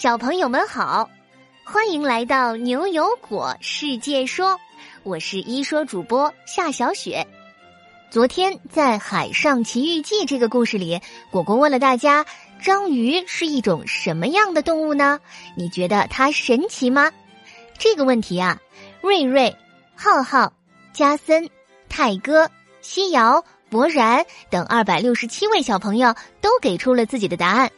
小朋友们好，欢迎来到牛油果世界说，我是一说主播夏小雪。昨天在《海上奇遇记》这个故事里，果果问了大家：章鱼是一种什么样的动物呢？你觉得它神奇吗？这个问题啊，瑞瑞、浩浩、加森、泰哥、西瑶、博然等二百六十七位小朋友都给出了自己的答案。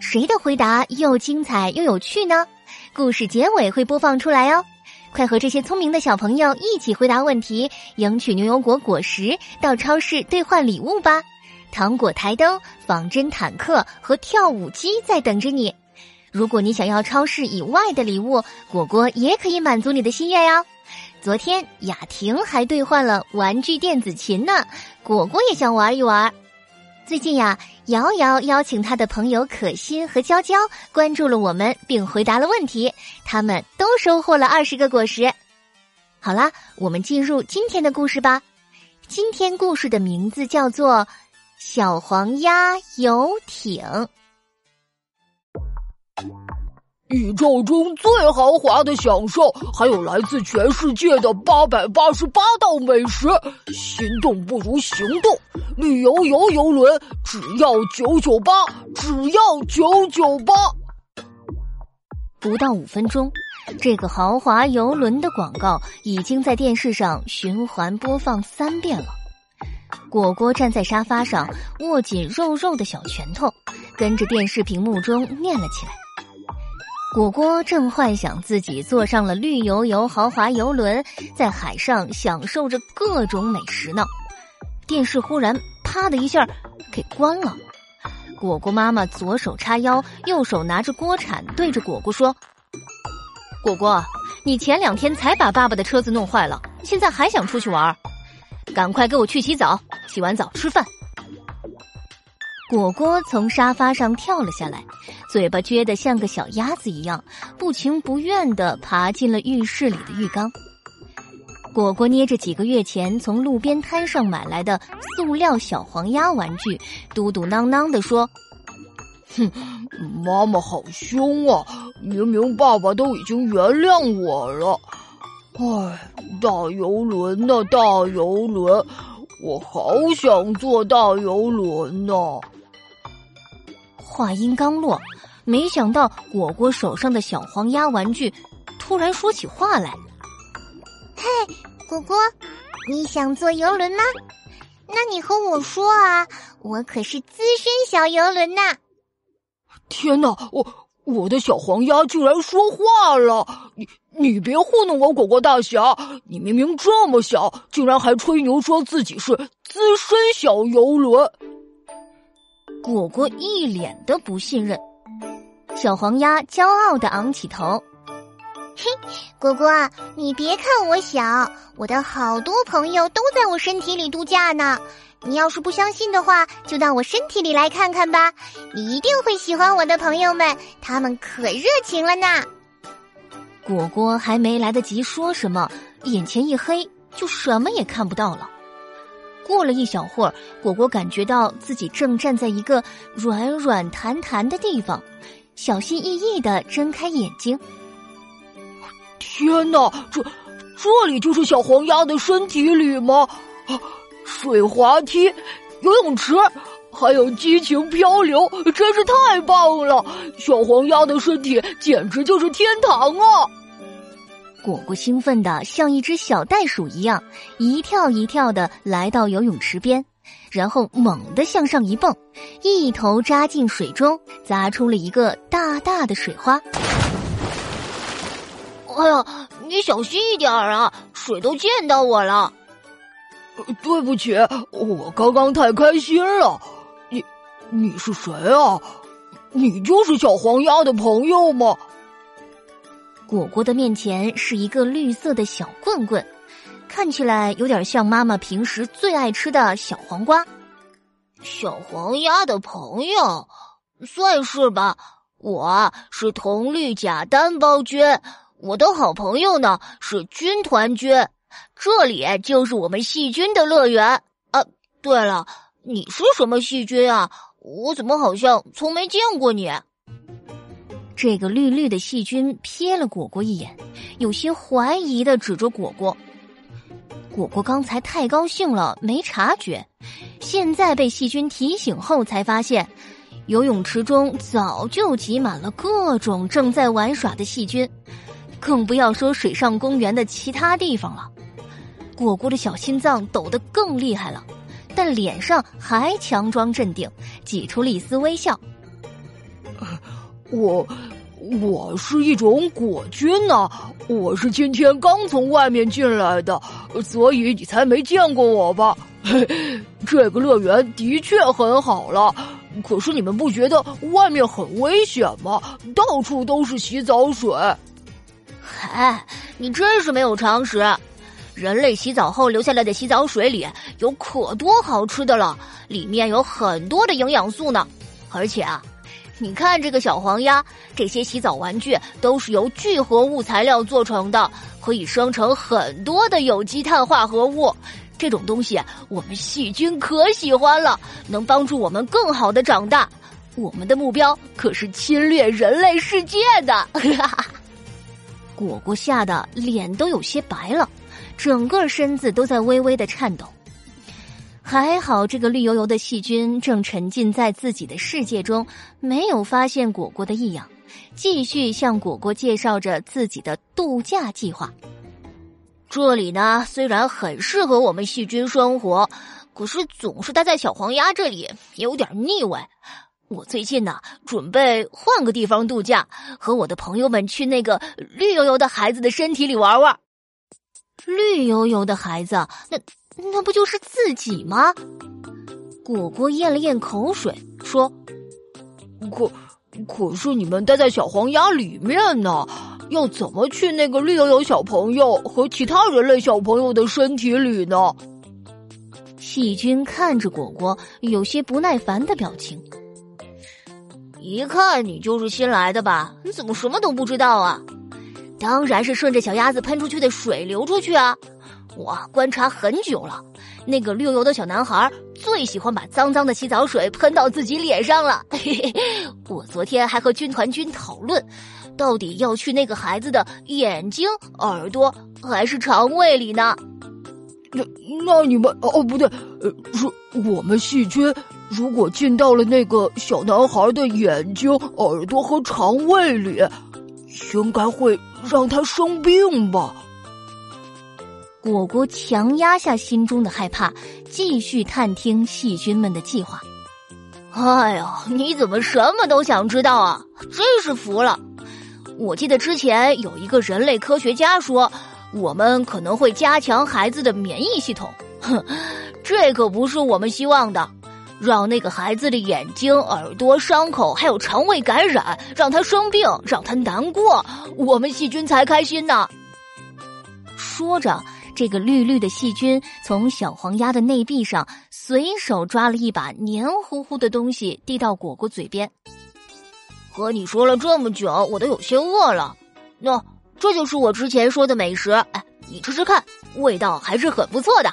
谁的回答又精彩又有趣呢？故事结尾会播放出来哦！快和这些聪明的小朋友一起回答问题，赢取牛油果果实，到超市兑换礼物吧！糖果台灯、仿真坦克和跳舞机在等着你。如果你想要超市以外的礼物，果果也可以满足你的心愿哟。昨天雅婷还兑换了玩具电子琴呢，果果也想玩一玩。最近呀，瑶瑶邀请她的朋友可心和娇娇关注了我们，并回答了问题，他们都收获了二十个果实。好啦，我们进入今天的故事吧。今天故事的名字叫做《小黄鸭游艇》。宇宙中最豪华的享受，还有来自全世界的八百八十八道美食。心动不如行动，旅游游游轮只要九九八，只要九九八。不到五分钟，这个豪华游轮的广告已经在电视上循环播放三遍了。果果站在沙发上，握紧肉肉的小拳头，跟着电视屏幕中念了起来。果果正幻想自己坐上了绿油油豪华游轮，在海上享受着各种美食呢。电视忽然啪的一下给关了。果果妈妈左手叉腰，右手拿着锅铲，对着果果说：“果果，你前两天才把爸爸的车子弄坏了，现在还想出去玩？赶快给我去洗澡，洗完澡吃饭。”果果从沙发上跳了下来，嘴巴撅得像个小鸭子一样，不情不愿地爬进了浴室里的浴缸。果果捏着几个月前从路边摊上买来的塑料小黄鸭玩具，嘟嘟囔囔地说：“哼，妈妈好凶啊！明明爸爸都已经原谅我了。唉，大游轮呐，大游轮，我好想坐大游轮呢。”话音刚落，没想到果果手上的小黄鸭玩具突然说起话来：“嘿，果果，你想坐游轮吗？那你和我说啊，我可是资深小游轮呐！”天哪，我我的小黄鸭竟然说话了！你你别糊弄我，果果大侠！你明明这么小，竟然还吹牛说自己是资深小游轮！果果一脸的不信任，小黄鸭骄傲的昂起头。嘿，果果，你别看我小，我的好多朋友都在我身体里度假呢。你要是不相信的话，就到我身体里来看看吧。你一定会喜欢我的朋友们，他们可热情了呢。果果还没来得及说什么，眼前一黑，就什么也看不到了。过了一小会儿，果果感觉到自己正站在一个软软弹弹的地方，小心翼翼的睁开眼睛。天哪，这这里就是小黄鸭的身体里吗？啊，水滑梯、游泳池，还有激情漂流，真是太棒了！小黄鸭的身体简直就是天堂啊！果果兴奋的像一只小袋鼠一样，一跳一跳的来到游泳池边，然后猛地向上一蹦，一头扎进水中，砸出了一个大大的水花。哎呀，你小心一点啊，水都溅到我了。对不起，我刚刚太开心了。你，你是谁啊？你就是小黄鸭的朋友吗？果果的面前是一个绿色的小棍棍，看起来有点像妈妈平时最爱吃的小黄瓜。小黄鸭的朋友，算是吧。我是铜绿甲单胞菌，我的好朋友呢是军团菌。这里就是我们细菌的乐园啊。对了，你是什么细菌啊？我怎么好像从没见过你？这个绿绿的细菌瞥了果果一眼，有些怀疑的指着果果。果果刚才太高兴了，没察觉，现在被细菌提醒后才发现，游泳池中早就挤满了各种正在玩耍的细菌，更不要说水上公园的其他地方了。果果的小心脏抖得更厉害了，但脸上还强装镇定，挤出了一丝微笑。我。我是一种果菌呢，我是今天刚从外面进来的，所以你才没见过我吧？这个乐园的确很好了，可是你们不觉得外面很危险吗？到处都是洗澡水。嗨，你真是没有常识！人类洗澡后留下来的洗澡水里有可多好吃的了，里面有很多的营养素呢，而且啊。你看这个小黄鸭，这些洗澡玩具都是由聚合物材料做成的，可以生成很多的有机碳化合物。这种东西我们细菌可喜欢了，能帮助我们更好的长大。我们的目标可是侵略人类世界的。果果吓得脸都有些白了，整个身子都在微微的颤抖。还好，这个绿油油的细菌正沉浸在自己的世界中，没有发现果果的异样，继续向果果介绍着自己的度假计划。这里呢，虽然很适合我们细菌生活，可是总是待在小黄鸭这里有点腻味。我最近呢，准备换个地方度假，和我的朋友们去那个绿油油的孩子的身体里玩玩。绿油油的孩子，那。那不就是自己吗？果果咽了咽口水，说：“可可是你们待在小黄鸭里面呢，要怎么去那个绿油油小朋友和其他人类小朋友的身体里呢？”细菌看着果果，有些不耐烦的表情。一看你就是新来的吧？你怎么什么都不知道啊？当然是顺着小鸭子喷出去的水流出去啊！我观察很久了，那个绿油的小男孩最喜欢把脏脏的洗澡水喷到自己脸上了。我昨天还和军团军讨论，到底要去那个孩子的眼睛、耳朵还是肠胃里呢？那那你们哦不对，呃，是我们细菌如果进到了那个小男孩的眼睛、耳朵和肠胃里，应该会让他生病吧？果果强压下心中的害怕，继续探听细菌们的计划。哎呀，你怎么什么都想知道啊？真是服了！我记得之前有一个人类科学家说，我们可能会加强孩子的免疫系统。哼，这可不是我们希望的，让那个孩子的眼睛、耳朵伤口还有肠胃感染，让他生病，让他难过，我们细菌才开心呢。说着。这个绿绿的细菌从小黄鸭的内壁上随手抓了一把黏糊糊的东西，递到果果嘴边。和你说了这么久，我都有些饿了。喏，这就是我之前说的美食。哎，你吃吃看，味道还是很不错的。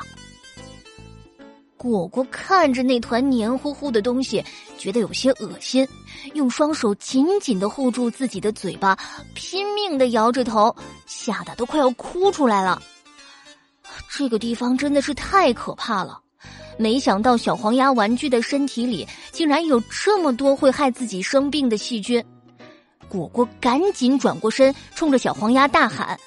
果果看着那团黏糊糊的东西，觉得有些恶心，用双手紧紧的护住自己的嘴巴，拼命的摇着头，吓得都快要哭出来了。这个地方真的是太可怕了！没想到小黄鸭玩具的身体里竟然有这么多会害自己生病的细菌。果果赶紧转过身，冲着小黄鸭大喊：“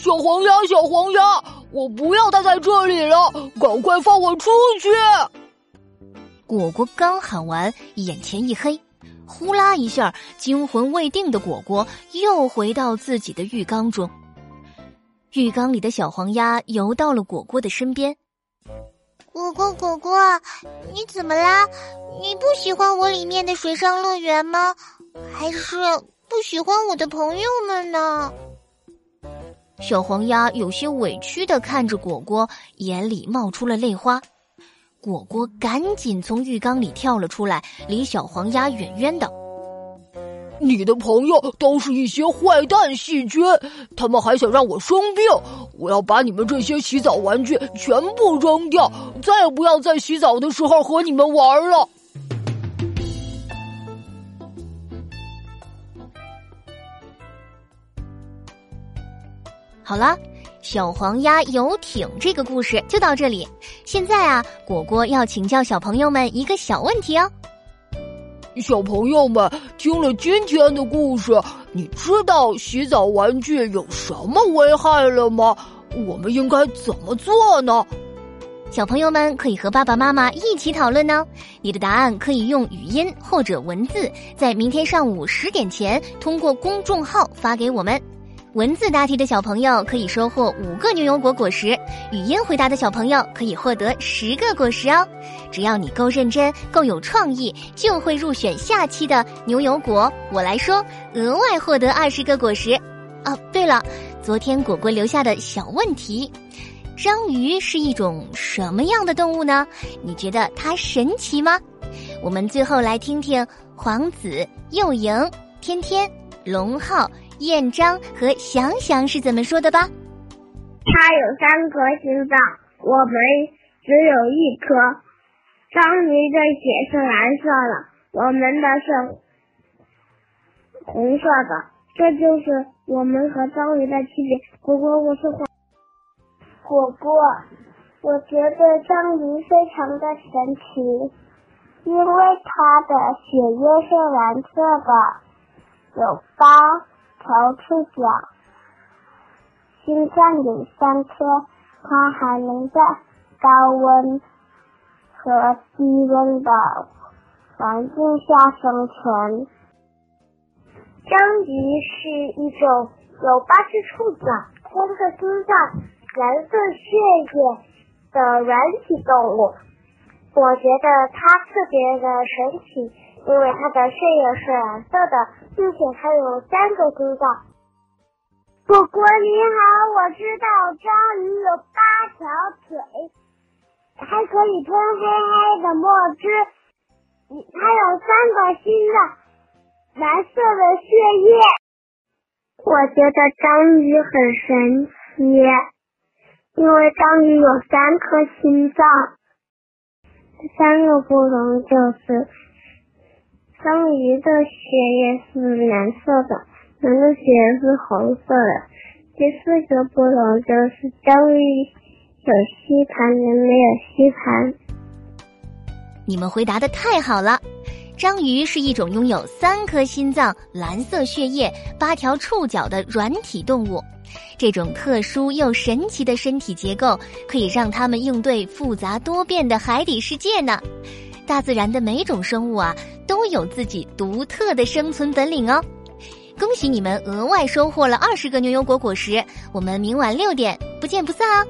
小黄鸭，小黄鸭，我不要待在这里了，赶快放我出去！”果果刚喊完，眼前一黑，呼啦一下，惊魂未定的果果又回到自己的浴缸中。浴缸里的小黄鸭游到了果果的身边。果果，果果，你怎么啦？你不喜欢我里面的水上乐园吗？还是不喜欢我的朋友们呢？小黄鸭有些委屈的看着果果，眼里冒出了泪花。果果赶紧从浴缸里跳了出来，离小黄鸭远远的。你的朋友都是一些坏蛋细菌，他们还想让我生病。我要把你们这些洗澡玩具全部扔掉，再也不要在洗澡的时候和你们玩了。好了，小黄鸭游艇这个故事就到这里。现在啊，果果要请教小朋友们一个小问题哦。小朋友们听了今天的故事，你知道洗澡玩具有什么危害了吗？我们应该怎么做呢？小朋友们可以和爸爸妈妈一起讨论呢。你的答案可以用语音或者文字，在明天上午十点前通过公众号发给我们。文字答题的小朋友可以收获五个牛油果果实，语音回答的小朋友可以获得十个果实哦。只要你够认真、够有创意，就会入选下期的牛油果。我来说，额外获得二十个果实。哦，对了，昨天果果留下的小问题。章鱼是一种什么样的动物呢？你觉得它神奇吗？我们最后来听听皇子、幼莹、天天、龙浩、燕章和想想是怎么说的吧。它有三颗心脏，我们只有一颗。章鱼的血是蓝色的，我们的是红色的，这就是我们和章鱼的区别。果果，我是黄。果果，我觉得章鱼非常的神奇，因为它的血液是蓝色的，有八条触角，心脏有三颗，它还能在高温和低温的环境下生存。章鱼是一种有八只触角、三个心脏。蓝色血液的软体动物，我觉得它特别的神奇，因为它的血液是蓝色的，并且它有三个心脏。果果你好，我知道章鱼有八条腿，还可以吞黑黑的墨汁，它有三个心脏，蓝色的血液。我觉得章鱼很神奇。因为章鱼有三颗心脏，三个不同就是章鱼的血液是蓝色的，人的血液是红色的。第四个不同就是章鱼有吸盘，人没有吸盘。你们回答的太好了！章鱼是一种拥有三颗心脏、蓝色血液、八条触角的软体动物。这种特殊又神奇的身体结构，可以让它们应对复杂多变的海底世界呢。大自然的每种生物啊，都有自己独特的生存本领哦。恭喜你们额外收获了二十个牛油果果实，我们明晚六点不见不散哦。